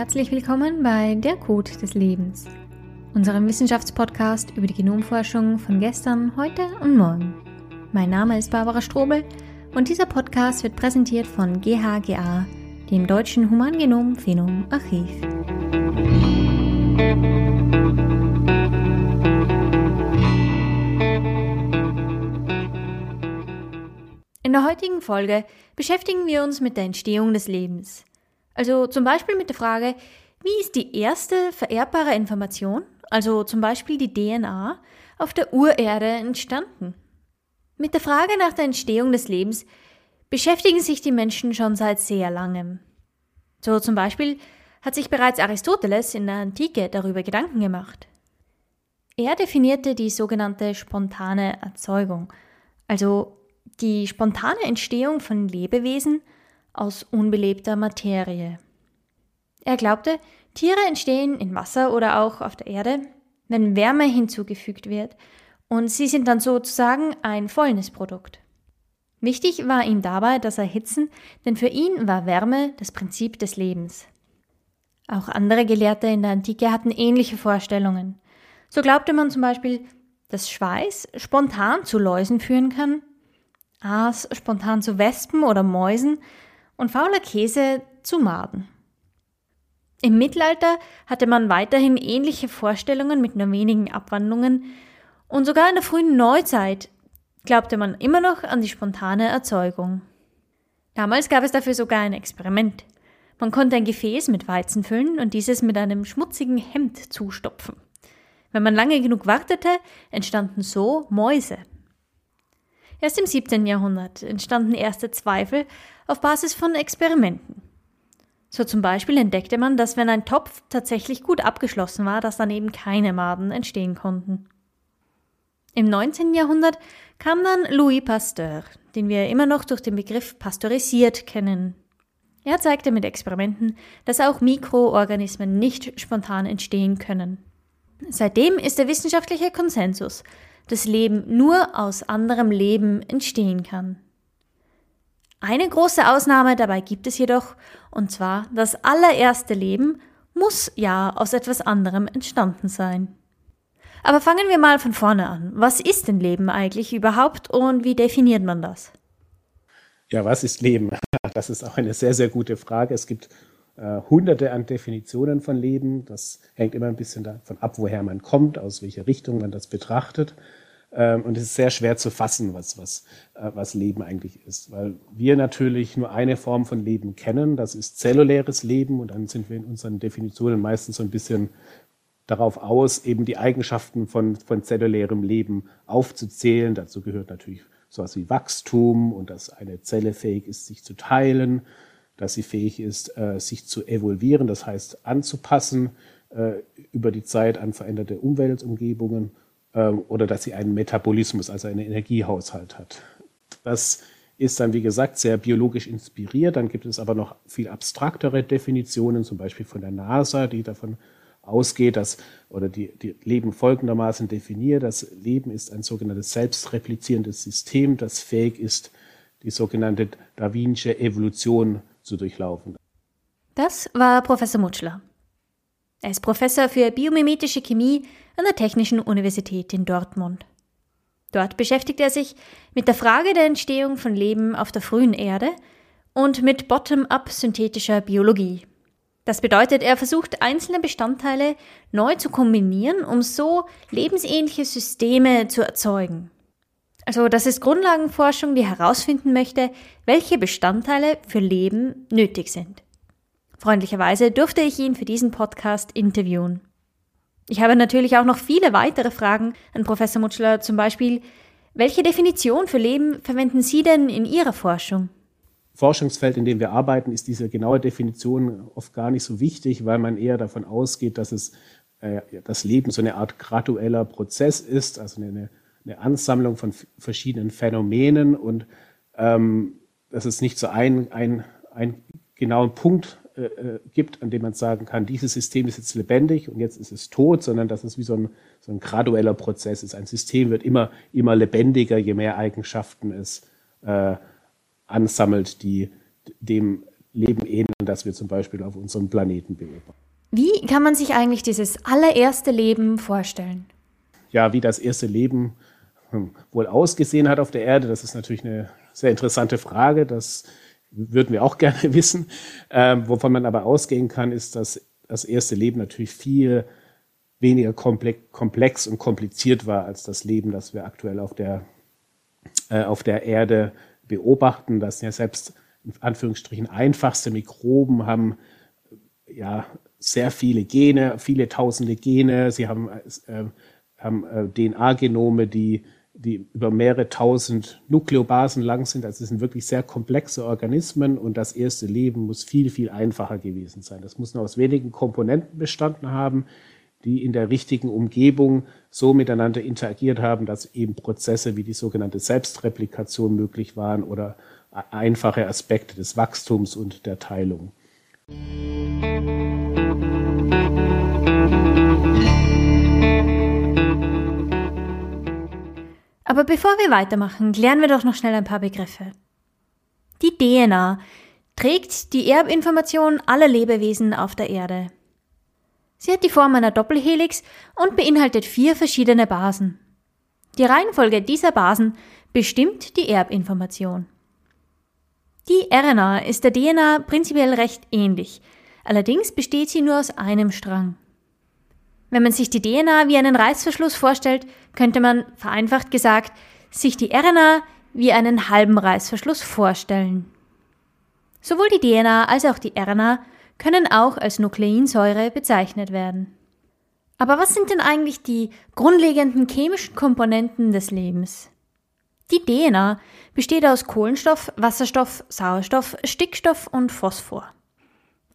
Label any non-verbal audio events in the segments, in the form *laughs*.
herzlich willkommen bei Der Code des Lebens, unserem Wissenschaftspodcast über die Genomforschung von gestern, heute und morgen. Mein Name ist Barbara Strobel und dieser Podcast wird präsentiert von GHGA, dem Deutschen Humangenom Phenom Archiv. In der heutigen Folge beschäftigen wir uns mit der Entstehung des Lebens. Also zum Beispiel mit der Frage, wie ist die erste vererbbare Information, also zum Beispiel die DNA, auf der Urerde entstanden? Mit der Frage nach der Entstehung des Lebens beschäftigen sich die Menschen schon seit sehr langem. So zum Beispiel hat sich bereits Aristoteles in der Antike darüber Gedanken gemacht. Er definierte die sogenannte spontane Erzeugung, also die spontane Entstehung von Lebewesen aus unbelebter Materie. Er glaubte, Tiere entstehen in Wasser oder auch auf der Erde, wenn Wärme hinzugefügt wird, und sie sind dann sozusagen ein Fäulnisprodukt. Wichtig war ihm dabei das Erhitzen, denn für ihn war Wärme das Prinzip des Lebens. Auch andere Gelehrte in der Antike hatten ähnliche Vorstellungen. So glaubte man zum Beispiel, dass Schweiß spontan zu Läusen führen kann Aas spontan zu Wespen oder Mäusen und fauler Käse zu Maden. Im Mittelalter hatte man weiterhin ähnliche Vorstellungen mit nur wenigen Abwandlungen und sogar in der frühen Neuzeit glaubte man immer noch an die spontane Erzeugung. Damals gab es dafür sogar ein Experiment. Man konnte ein Gefäß mit Weizen füllen und dieses mit einem schmutzigen Hemd zustopfen. Wenn man lange genug wartete, entstanden so Mäuse. Erst im 17. Jahrhundert entstanden erste Zweifel auf Basis von Experimenten. So zum Beispiel entdeckte man, dass wenn ein Topf tatsächlich gut abgeschlossen war, dass dann eben keine Maden entstehen konnten. Im 19. Jahrhundert kam dann Louis Pasteur, den wir immer noch durch den Begriff pasteurisiert kennen. Er zeigte mit Experimenten, dass auch Mikroorganismen nicht spontan entstehen können. Seitdem ist der wissenschaftliche Konsensus, das Leben nur aus anderem Leben entstehen kann. Eine große Ausnahme dabei gibt es jedoch, und zwar das allererste Leben muss ja aus etwas anderem entstanden sein. Aber fangen wir mal von vorne an. Was ist denn Leben eigentlich überhaupt und wie definiert man das? Ja, was ist Leben? *laughs* Das ist auch eine sehr, sehr gute Frage. Es gibt äh, hunderte an Definitionen von Leben. Das hängt immer ein bisschen davon ab, woher man kommt, aus welcher Richtung man das betrachtet. Ähm, und es ist sehr schwer zu fassen, was, was, äh, was Leben eigentlich ist, weil wir natürlich nur eine Form von Leben kennen, das ist zelluläres Leben und dann sind wir in unseren Definitionen meistens so ein bisschen darauf aus, eben die Eigenschaften von, von zellulärem Leben aufzuzählen. Dazu gehört natürlich sowas wie Wachstum und dass eine Zelle fähig ist, sich zu teilen, dass sie fähig ist, äh, sich zu evolvieren, das heißt anzupassen äh, über die Zeit an veränderte Umweltumgebungen ähm, oder dass sie einen Metabolismus, also einen Energiehaushalt hat. Das ist dann, wie gesagt, sehr biologisch inspiriert. Dann gibt es aber noch viel abstraktere Definitionen, zum Beispiel von der NASA, die davon ausgeht, dass, oder die, die Leben folgendermaßen definiert, das Leben ist ein sogenanntes selbstreplizierendes System, das fähig ist, die sogenannte Darwinsche Evolution zu durchlaufen. Das war Professor Mutschler. Er ist Professor für biomimetische Chemie an der Technischen Universität in Dortmund. Dort beschäftigt er sich mit der Frage der Entstehung von Leben auf der frühen Erde und mit bottom-up synthetischer Biologie. Das bedeutet, er versucht einzelne Bestandteile neu zu kombinieren, um so lebensähnliche Systeme zu erzeugen. Also das ist Grundlagenforschung, die herausfinden möchte, welche Bestandteile für Leben nötig sind. Freundlicherweise durfte ich ihn für diesen Podcast interviewen. Ich habe natürlich auch noch viele weitere Fragen an Professor Mutschler, zum Beispiel, welche Definition für Leben verwenden Sie denn in Ihrer Forschung? Forschungsfeld, in dem wir arbeiten, ist diese genaue Definition oft gar nicht so wichtig, weil man eher davon ausgeht, dass es äh, das Leben so eine Art gradueller Prozess ist, also eine, eine Ansammlung von verschiedenen Phänomenen und ähm, dass es nicht so einen, einen, einen genauen Punkt äh, äh, gibt, an dem man sagen kann, dieses System ist jetzt lebendig und jetzt ist es tot, sondern dass es wie so ein, so ein gradueller Prozess ist. Ein System wird immer, immer lebendiger, je mehr Eigenschaften es äh, ansammelt, die dem Leben ähneln, das wir zum Beispiel auf unserem Planeten beobachten. Wie kann man sich eigentlich dieses allererste Leben vorstellen? Ja, wie das erste Leben hm, wohl ausgesehen hat auf der Erde, das ist natürlich eine sehr interessante Frage. Das würden wir auch *laughs* gerne wissen. Ähm, wovon man aber ausgehen kann, ist, dass das erste Leben natürlich viel weniger komplex und kompliziert war als das Leben, das wir aktuell auf der, äh, auf der Erde beobachten. Das ja selbst in Anführungsstrichen einfachste Mikroben haben ja sehr viele Gene, viele tausende Gene. Sie haben, äh, haben äh, DNA-Genome, die, die über mehrere tausend Nukleobasen lang sind. Also es sind wirklich sehr komplexe Organismen und das erste Leben muss viel, viel einfacher gewesen sein. Das muss nur aus wenigen Komponenten bestanden haben, die in der richtigen Umgebung so miteinander interagiert haben, dass eben Prozesse wie die sogenannte Selbstreplikation möglich waren oder einfache Aspekte des Wachstums und der Teilung. Aber bevor wir weitermachen, klären wir doch noch schnell ein paar Begriffe. Die DNA trägt die Erbinformation aller Lebewesen auf der Erde. Sie hat die Form einer Doppelhelix und beinhaltet vier verschiedene Basen. Die Reihenfolge dieser Basen bestimmt die Erbinformation. Die RNA ist der DNA prinzipiell recht ähnlich, allerdings besteht sie nur aus einem Strang. Wenn man sich die DNA wie einen Reißverschluss vorstellt, könnte man, vereinfacht gesagt, sich die RNA wie einen halben Reißverschluss vorstellen. Sowohl die DNA als auch die RNA können auch als Nukleinsäure bezeichnet werden. Aber was sind denn eigentlich die grundlegenden chemischen Komponenten des Lebens? Die DNA besteht aus Kohlenstoff, Wasserstoff, Sauerstoff, Stickstoff und Phosphor.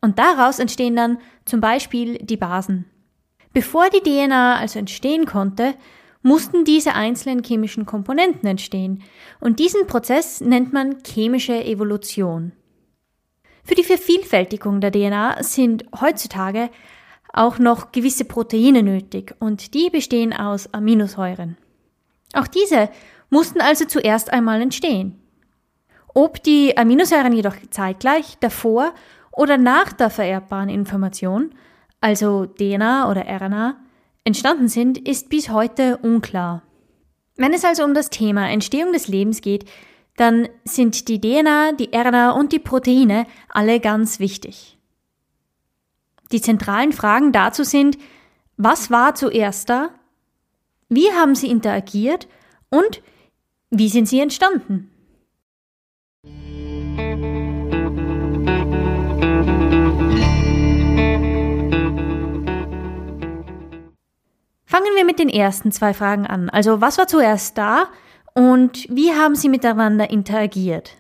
Und daraus entstehen dann zum Beispiel die Basen. Bevor die DNA also entstehen konnte, mussten diese einzelnen chemischen Komponenten entstehen, und diesen Prozess nennt man chemische Evolution. Für die Vervielfältigung der DNA sind heutzutage auch noch gewisse Proteine nötig, und die bestehen aus Aminosäuren. Auch diese mussten also zuerst einmal entstehen. Ob die Aminosäuren jedoch zeitgleich davor oder nach der vererbbaren Information also DNA oder RNA, entstanden sind, ist bis heute unklar. Wenn es also um das Thema Entstehung des Lebens geht, dann sind die DNA, die RNA und die Proteine alle ganz wichtig. Die zentralen Fragen dazu sind, was war zuerst da? Wie haben sie interagiert? Und wie sind sie entstanden? Fangen wir mit den ersten zwei Fragen an. Also was war zuerst da und wie haben sie miteinander interagiert?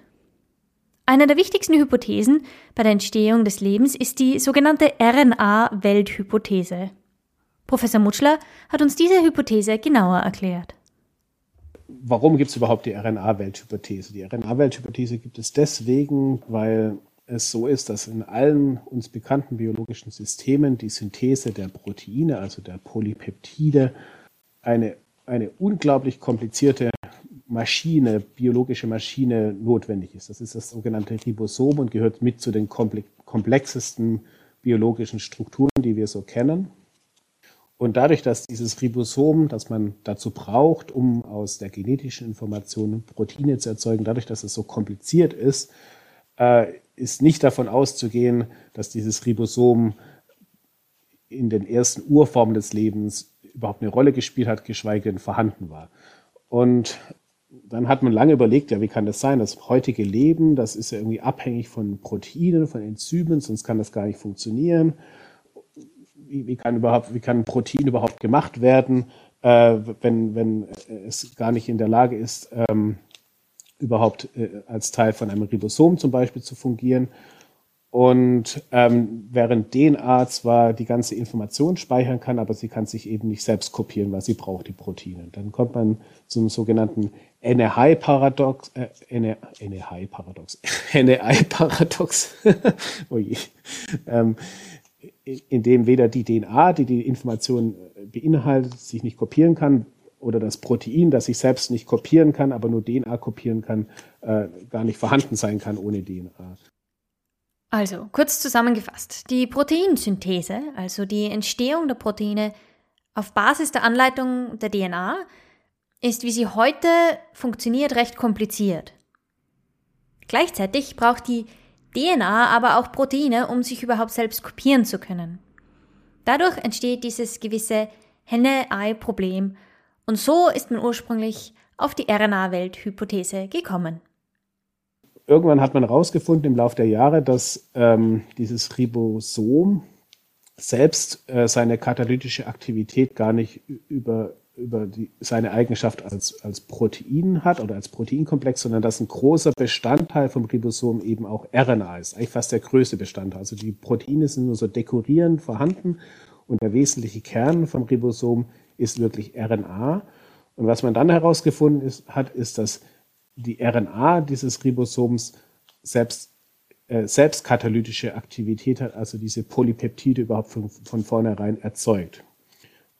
Eine der wichtigsten Hypothesen bei der Entstehung des Lebens ist die sogenannte RNA-Welthypothese. Professor Mutschler hat uns diese Hypothese genauer erklärt. Warum gibt es überhaupt die RNA-Welthypothese? Die RNA-Welthypothese gibt es deswegen, weil es so ist, dass in allen uns bekannten biologischen Systemen die Synthese der Proteine, also der Polypeptide, eine, eine unglaublich komplizierte Maschine, biologische Maschine notwendig ist. Das ist das sogenannte Ribosom und gehört mit zu den komplexesten biologischen Strukturen, die wir so kennen. Und dadurch, dass dieses Ribosom, das man dazu braucht, um aus der genetischen Information Proteine zu erzeugen, dadurch, dass es so kompliziert ist, äh, ist nicht davon auszugehen, dass dieses Ribosom in den ersten Urformen des Lebens überhaupt eine Rolle gespielt hat, geschweige denn vorhanden war. Und dann hat man lange überlegt, ja, wie kann das sein? Das heutige Leben, das ist ja irgendwie abhängig von Proteinen, von Enzymen, sonst kann das gar nicht funktionieren. Wie, wie kann überhaupt, wie kann ein Protein überhaupt gemacht werden, äh, wenn, wenn es gar nicht in der Lage ist, ähm, überhaupt äh, als Teil von einem Ribosom zum Beispiel zu fungieren. Und ähm, während DNA zwar die ganze Information speichern kann, aber sie kann sich eben nicht selbst kopieren, weil sie braucht die Proteine. Dann kommt man zum sogenannten NRI-Paradox, äh, NRI-Paradox, *laughs* NRI-Paradox, *laughs* oh je, ähm, in dem weder die DNA, die die Information beinhaltet, sich nicht kopieren kann, oder das Protein, das sich selbst nicht kopieren kann, aber nur DNA kopieren kann, äh, gar nicht vorhanden sein kann ohne DNA. Also, kurz zusammengefasst, die Proteinsynthese, also die Entstehung der Proteine auf Basis der Anleitung der DNA, ist, wie sie heute funktioniert, recht kompliziert. Gleichzeitig braucht die DNA aber auch Proteine, um sich überhaupt selbst kopieren zu können. Dadurch entsteht dieses gewisse Henne-Ei-Problem und so ist man ursprünglich auf die RNA-Welt-Hypothese gekommen. Irgendwann hat man herausgefunden im Laufe der Jahre, dass ähm, dieses Ribosom selbst äh, seine katalytische Aktivität gar nicht über über die, seine Eigenschaft als, als Protein hat oder als Proteinkomplex, sondern dass ein großer Bestandteil vom Ribosom eben auch RNA ist, eigentlich fast der größte Bestandteil. Also die Proteine sind nur so dekorierend vorhanden und der wesentliche Kern vom Ribosom ist wirklich RNA. Und was man dann herausgefunden ist, hat, ist, dass die RNA dieses Ribosoms selbst äh, selbstkatalytische Aktivität hat, also diese Polypeptide überhaupt von, von vornherein erzeugt.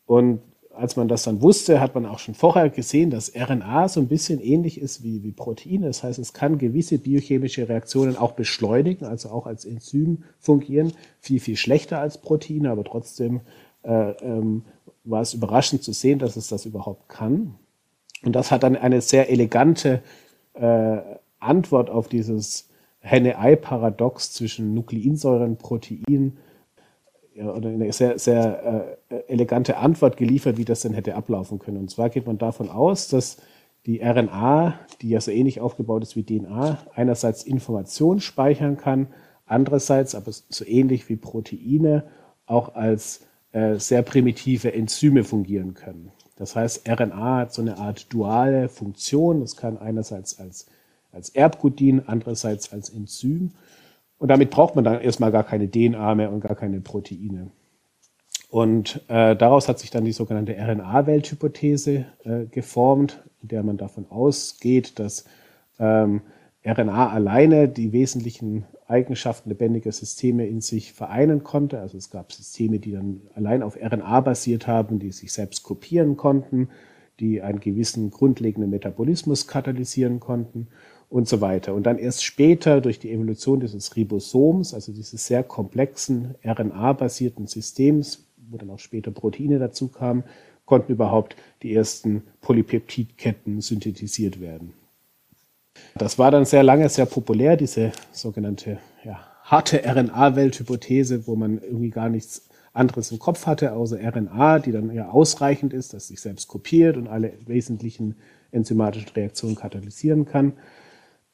Und als man das dann wusste, hat man auch schon vorher gesehen, dass RNA so ein bisschen ähnlich ist wie, wie Proteine. Das heißt, es kann gewisse biochemische Reaktionen auch beschleunigen, also auch als Enzym fungieren. Viel, viel schlechter als Proteine, aber trotzdem äh, ähm, war es überraschend zu sehen, dass es das überhaupt kann. Und das hat dann eine sehr elegante äh, Antwort auf dieses Henne-Ei-Paradox zwischen Nukleinsäuren, und Proteinen ja, oder eine sehr, sehr äh, elegante Antwort geliefert, wie das denn hätte ablaufen können. Und zwar geht man davon aus, dass die RNA, die ja so ähnlich aufgebaut ist wie DNA, einerseits Information speichern kann, andererseits aber so ähnlich wie Proteine auch als sehr primitive Enzyme fungieren können. Das heißt, RNA hat so eine Art duale Funktion. Es kann einerseits als, als Erbgut dienen, andererseits als Enzym. Und damit braucht man dann erstmal gar keine DNA mehr und gar keine Proteine. Und äh, daraus hat sich dann die sogenannte RNA-Welthypothese äh, geformt, in der man davon ausgeht, dass ähm, RNA alleine die wesentlichen Eigenschaften lebendiger Systeme in sich vereinen konnte. Also es gab Systeme, die dann allein auf RNA basiert haben, die sich selbst kopieren konnten, die einen gewissen grundlegenden Metabolismus katalysieren konnten und so weiter. Und dann erst später durch die Evolution dieses Ribosoms, also dieses sehr komplexen RNA-basierten Systems, wo dann auch später Proteine dazu kamen, konnten überhaupt die ersten Polypeptidketten synthetisiert werden. Das war dann sehr lange sehr populär, diese sogenannte ja, harte RNA-Welthypothese, wo man irgendwie gar nichts anderes im Kopf hatte, außer RNA, die dann ja ausreichend ist, dass sich selbst kopiert und alle wesentlichen enzymatischen Reaktionen katalysieren kann.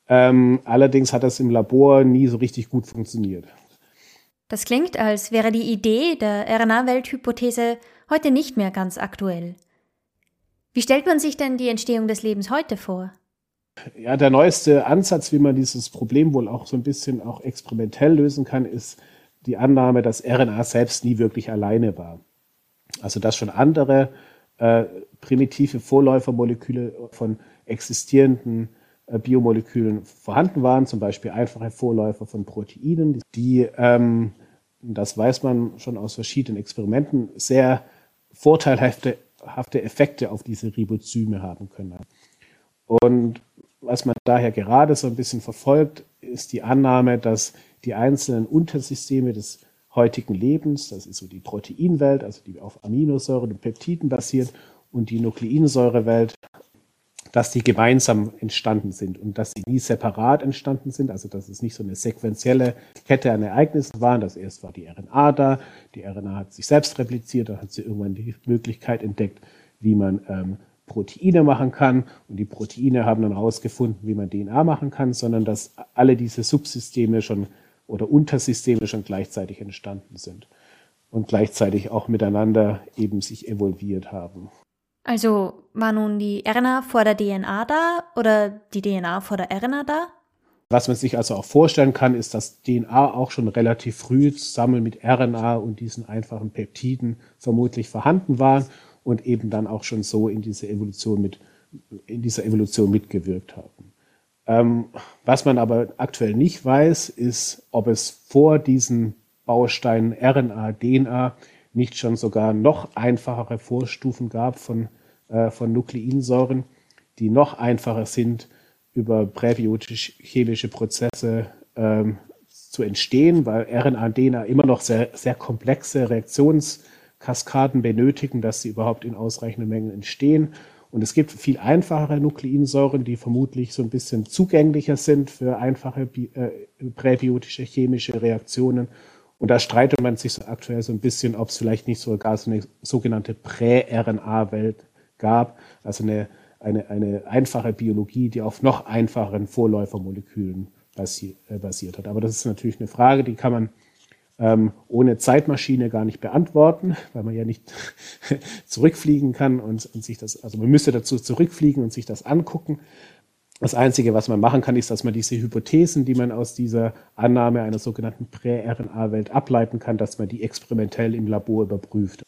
Ähm, allerdings hat das im Labor nie so richtig gut funktioniert. Das klingt, als wäre die Idee der RNA-Welthypothese heute nicht mehr ganz aktuell. Wie stellt man sich denn die Entstehung des Lebens heute vor? Ja, der neueste Ansatz, wie man dieses Problem wohl auch so ein bisschen auch experimentell lösen kann, ist die Annahme, dass RNA selbst nie wirklich alleine war. Also dass schon andere äh, primitive Vorläufermoleküle von existierenden äh, Biomolekülen vorhanden waren, zum Beispiel einfache Vorläufer von Proteinen, die, ähm, das weiß man schon aus verschiedenen Experimenten, sehr vorteilhafte Effekte auf diese Ribozyme haben können. Und was man daher gerade so ein bisschen verfolgt, ist die Annahme, dass die einzelnen Untersysteme des heutigen Lebens, das ist so die Proteinwelt, also die auf Aminosäuren und Peptiden basiert, und die Nukleinsäurewelt, dass die gemeinsam entstanden sind und dass sie nie separat entstanden sind, also dass es nicht so eine sequenzielle Kette an Ereignissen war. Das erst war die RNA da, die RNA hat sich selbst repliziert, dann hat sie irgendwann die Möglichkeit entdeckt, wie man ähm, Proteine machen kann und die Proteine haben dann herausgefunden, wie man DNA machen kann, sondern dass alle diese Subsysteme schon oder Untersysteme schon gleichzeitig entstanden sind und gleichzeitig auch miteinander eben sich evolviert haben. Also war nun die RNA vor der DNA da oder die DNA vor der RNA da? Was man sich also auch vorstellen kann, ist, dass DNA auch schon relativ früh zusammen mit RNA und diesen einfachen Peptiden vermutlich vorhanden waren und eben dann auch schon so in diese Evolution mit, in dieser Evolution mitgewirkt haben. Ähm, was man aber aktuell nicht weiß, ist, ob es vor diesen Bausteinen RNA, DNA nicht schon sogar noch einfachere Vorstufen gab von, äh, von Nukleinsäuren, die noch einfacher sind, über präbiotisch-chemische Prozesse ähm, zu entstehen, weil RNA DNA immer noch sehr, sehr komplexe Reaktionskaskaden benötigen, dass sie überhaupt in ausreichenden Mengen entstehen. Und es gibt viel einfachere Nukleinsäuren, die vermutlich so ein bisschen zugänglicher sind für einfache äh, präbiotische chemische Reaktionen. Und da streitet man sich so aktuell so ein bisschen, ob es vielleicht nicht sogar so eine sogenannte Prä-RNA-Welt gab, also eine, eine, eine einfache Biologie, die auf noch einfacheren Vorläufermolekülen basi äh, basiert hat. Aber das ist natürlich eine Frage, die kann man ähm, ohne Zeitmaschine gar nicht beantworten, weil man ja nicht *laughs* zurückfliegen kann und, und sich das, also man müsste dazu zurückfliegen und sich das angucken. Das Einzige, was man machen kann, ist, dass man diese Hypothesen, die man aus dieser Annahme einer sogenannten Prä-RNA-Welt ableiten kann, dass man die experimentell im Labor überprüft.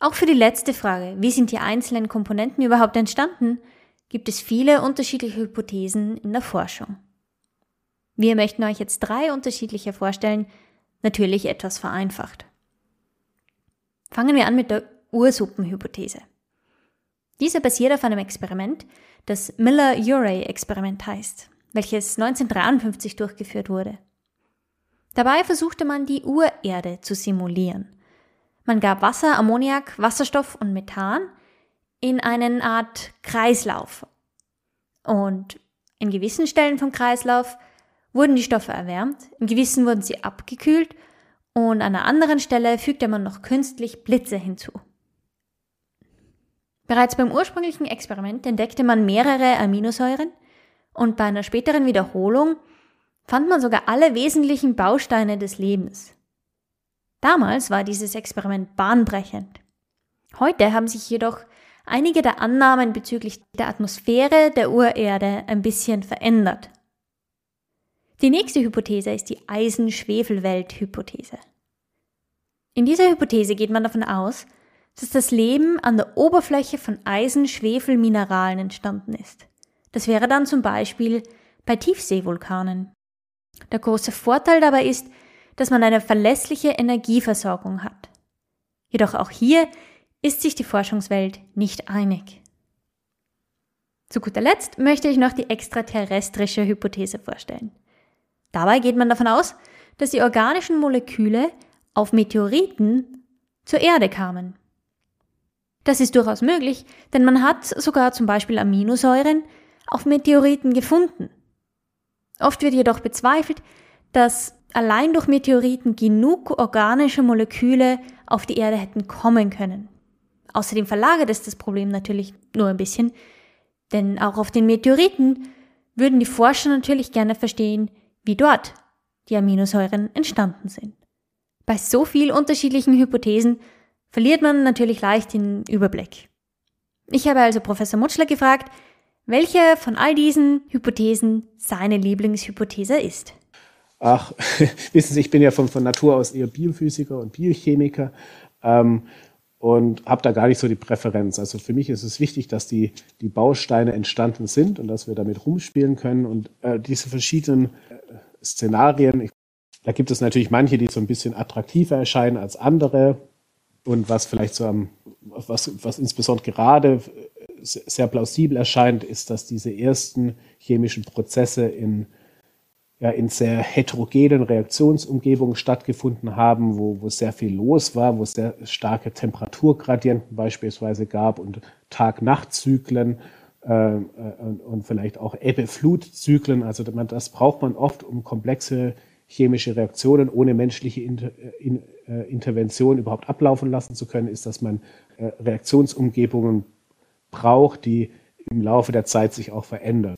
Auch für die letzte Frage, wie sind die einzelnen Komponenten überhaupt entstanden, gibt es viele unterschiedliche Hypothesen in der Forschung. Wir möchten euch jetzt drei unterschiedliche vorstellen, natürlich etwas vereinfacht. Fangen wir an mit der Ursuppenhypothese. Diese basiert auf einem Experiment, das Miller-Urey-Experiment heißt, welches 1953 durchgeführt wurde. Dabei versuchte man die Urerde zu simulieren. Man gab Wasser, Ammoniak, Wasserstoff und Methan in einen Art Kreislauf. Und in gewissen Stellen vom Kreislauf wurden die Stoffe erwärmt, in gewissen wurden sie abgekühlt und an einer anderen Stelle fügte man noch künstlich Blitze hinzu. Bereits beim ursprünglichen Experiment entdeckte man mehrere Aminosäuren und bei einer späteren Wiederholung fand man sogar alle wesentlichen Bausteine des Lebens. Damals war dieses Experiment bahnbrechend. Heute haben sich jedoch einige der Annahmen bezüglich der Atmosphäre der Urerde ein bisschen verändert. Die nächste Hypothese ist die Eisen-Schwefel-Welt-Hypothese. In dieser Hypothese geht man davon aus, dass das Leben an der Oberfläche von Eisen-Schwefel-Mineralen entstanden ist. Das wäre dann zum Beispiel bei Tiefseevulkanen. Der große Vorteil dabei ist, dass man eine verlässliche Energieversorgung hat. Jedoch auch hier ist sich die Forschungswelt nicht einig. Zu guter Letzt möchte ich noch die extraterrestrische Hypothese vorstellen. Dabei geht man davon aus, dass die organischen Moleküle auf Meteoriten zur Erde kamen. Das ist durchaus möglich, denn man hat sogar zum Beispiel Aminosäuren auf Meteoriten gefunden. Oft wird jedoch bezweifelt, dass allein durch Meteoriten genug organische Moleküle auf die Erde hätten kommen können. Außerdem verlagert es das Problem natürlich nur ein bisschen, denn auch auf den Meteoriten würden die Forscher natürlich gerne verstehen, wie dort die Aminosäuren entstanden sind. Bei so viel unterschiedlichen Hypothesen verliert man natürlich leicht den Überblick. Ich habe also Professor Mutschler gefragt, welche von all diesen Hypothesen seine Lieblingshypothese ist. Ach, *laughs* wissen Sie, ich bin ja von, von Natur aus eher Biophysiker und Biochemiker ähm, und habe da gar nicht so die Präferenz. Also für mich ist es wichtig, dass die, die Bausteine entstanden sind und dass wir damit rumspielen können. Und äh, diese verschiedenen äh, Szenarien, ich, da gibt es natürlich manche, die so ein bisschen attraktiver erscheinen als andere. Und was vielleicht so am, was, was insbesondere gerade sehr plausibel erscheint, ist, dass diese ersten chemischen Prozesse in, ja, in sehr heterogenen Reaktionsumgebungen stattgefunden haben, wo, wo sehr viel los war, wo es sehr starke Temperaturgradienten beispielsweise gab und Tag-Nacht-Zyklen äh, und, und, vielleicht auch Ebbe-Flut-Zyklen. Also das braucht man oft, um komplexe chemische Reaktionen ohne menschliche Inter, in, äh, Intervention überhaupt ablaufen lassen zu können, ist, dass man äh, Reaktionsumgebungen braucht, die im Laufe der Zeit sich auch verändern.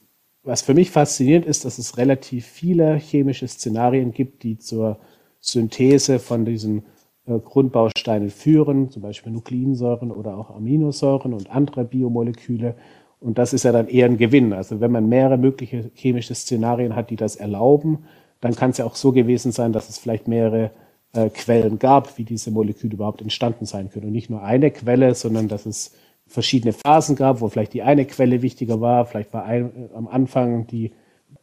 Was für mich faszinierend ist, dass es relativ viele chemische Szenarien gibt, die zur Synthese von diesen äh, Grundbausteinen führen, zum Beispiel Nukleinsäuren oder auch Aminosäuren und andere Biomoleküle. Und das ist ja dann eher ein Gewinn. Also wenn man mehrere mögliche chemische Szenarien hat, die das erlauben, dann kann es ja auch so gewesen sein, dass es vielleicht mehrere äh, Quellen gab, wie diese Moleküle überhaupt entstanden sein können. Und nicht nur eine Quelle, sondern dass es verschiedene Phasen gab, wo vielleicht die eine Quelle wichtiger war, vielleicht war ein, am Anfang die,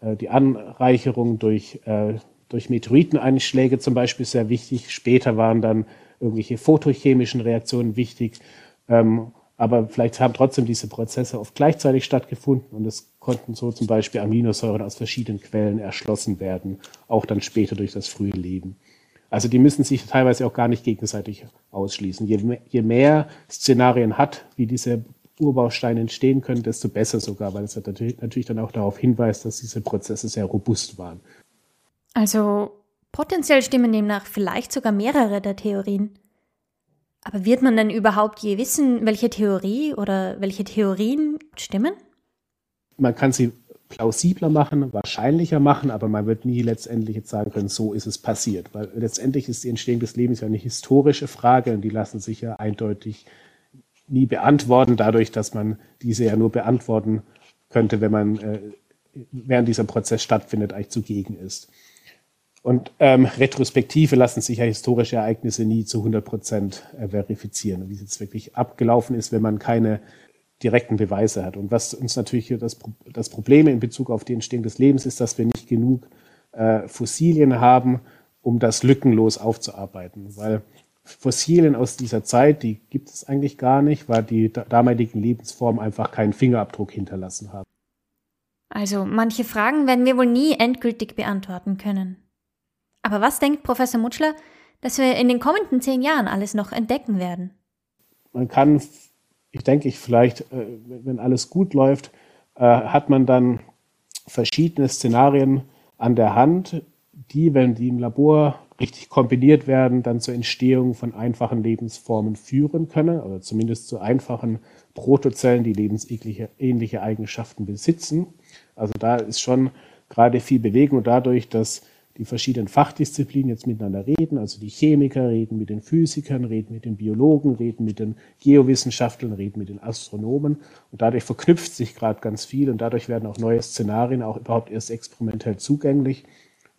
äh, die Anreicherung durch, äh, durch Meteoriteneinschläge zum Beispiel sehr wichtig. Später waren dann irgendwelche photochemischen Reaktionen wichtig. Ähm, aber vielleicht haben trotzdem diese Prozesse oft gleichzeitig stattgefunden und es konnten so zum Beispiel Aminosäuren aus verschiedenen Quellen erschlossen werden, auch dann später durch das frühe Leben. Also die müssen sich teilweise auch gar nicht gegenseitig ausschließen. Je, mehr, je mehr Szenarien hat, wie diese Urbausteine entstehen können, desto besser sogar, weil es natürlich, natürlich dann auch darauf hinweist, dass diese Prozesse sehr robust waren. Also potenziell stimmen demnach vielleicht sogar mehrere der Theorien. Aber wird man denn überhaupt je wissen, welche Theorie oder welche Theorien stimmen? Man kann sie plausibler machen, wahrscheinlicher machen, aber man wird nie letztendlich jetzt sagen können, so ist es passiert. Weil letztendlich ist die Entstehung des Lebens ja eine historische Frage und die lassen sich ja eindeutig nie beantworten, dadurch, dass man diese ja nur beantworten könnte, wenn man äh, während dieser Prozess stattfindet, eigentlich zugegen ist. Und ähm, Retrospektive lassen sich ja historische Ereignisse nie zu 100 Prozent äh, verifizieren. Wie es jetzt wirklich abgelaufen ist, wenn man keine direkten Beweise hat. Und was uns natürlich das, das Problem in Bezug auf die Entstehung des Lebens ist, dass wir nicht genug äh, Fossilien haben, um das lückenlos aufzuarbeiten. Weil Fossilien aus dieser Zeit, die gibt es eigentlich gar nicht, weil die damaligen Lebensformen einfach keinen Fingerabdruck hinterlassen haben. Also manche Fragen werden wir wohl nie endgültig beantworten können. Aber was denkt Professor Mutschler, dass wir in den kommenden zehn Jahren alles noch entdecken werden? Man kann, ich denke, ich vielleicht, äh, wenn alles gut läuft, äh, hat man dann verschiedene Szenarien an der Hand, die, wenn die im Labor richtig kombiniert werden, dann zur Entstehung von einfachen Lebensformen führen können, oder zumindest zu einfachen Protozellen, die lebensähnliche Eigenschaften besitzen. Also da ist schon gerade viel Bewegung dadurch, dass die verschiedenen Fachdisziplinen jetzt miteinander reden. Also die Chemiker reden mit den Physikern, reden mit den Biologen, reden mit den Geowissenschaftlern, reden mit den Astronomen. Und dadurch verknüpft sich gerade ganz viel und dadurch werden auch neue Szenarien auch überhaupt erst experimentell zugänglich.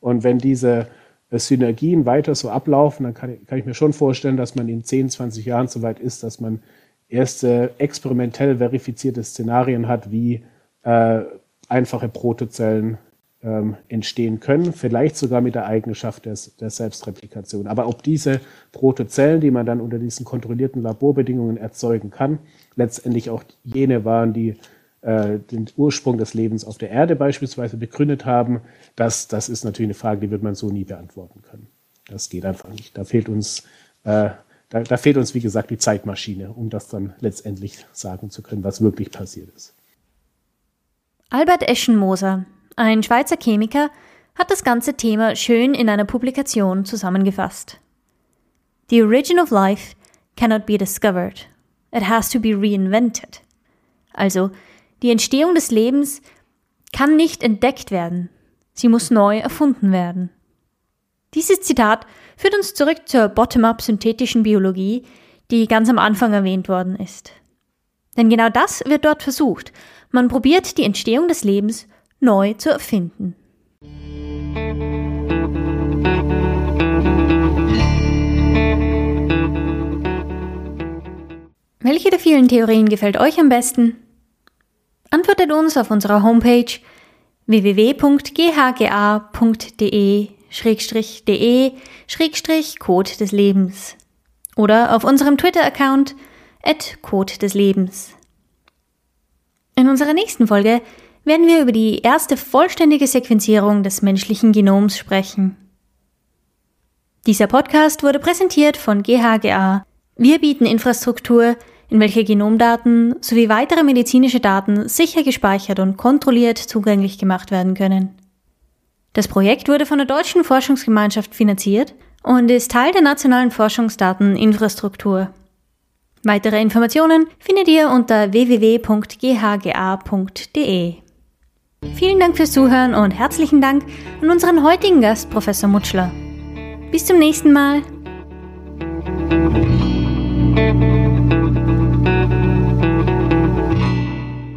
Und wenn diese äh, Synergien weiter so ablaufen, dann kann ich, kann ich mir schon vorstellen, dass man in 10, 20 Jahren so weit ist, dass man erste experimentell verifizierte Szenarien hat, wie äh, einfache Protozellen ähm, entstehen können, vielleicht sogar mit der Eigenschaft des, der Selbstreplikation. Aber ob diese Protozellen, die man dann unter diesen kontrollierten Laborbedingungen erzeugen kann, letztendlich auch jene waren, die äh, den Ursprung des Lebens auf der Erde beispielsweise begründet haben, das, das ist natürlich eine Frage, die wird man so nie beantworten können. Das geht einfach nicht. Da fehlt uns, äh, da, da fehlt uns, wie gesagt, die Zeitmaschine, um das dann letztendlich sagen zu können, was wirklich passiert ist. Albert Eschenmoser, ein Schweizer Chemiker hat das ganze Thema schön in einer Publikation zusammengefasst. The origin of life cannot be discovered. It has to be reinvented. Also, die Entstehung des Lebens kann nicht entdeckt werden. Sie muss neu erfunden werden. Dieses Zitat führt uns zurück zur bottom-up synthetischen Biologie, die ganz am Anfang erwähnt worden ist. Denn genau das wird dort versucht. Man probiert die Entstehung des Lebens neu zu erfinden. Welche der vielen Theorien gefällt euch am besten? Antwortet uns auf unserer Homepage www.ghga.de-de-code des Lebens oder auf unserem Twitter-Account at Code des Lebens. In unserer nächsten Folge werden wir über die erste vollständige Sequenzierung des menschlichen Genoms sprechen. Dieser Podcast wurde präsentiert von GHGA. Wir bieten Infrastruktur, in welcher Genomdaten sowie weitere medizinische Daten sicher gespeichert und kontrolliert zugänglich gemacht werden können. Das Projekt wurde von der Deutschen Forschungsgemeinschaft finanziert und ist Teil der nationalen Forschungsdateninfrastruktur. Weitere Informationen findet ihr unter www.ghga.de. Vielen Dank fürs Zuhören und herzlichen Dank an unseren heutigen Gast, Professor Mutschler. Bis zum nächsten Mal.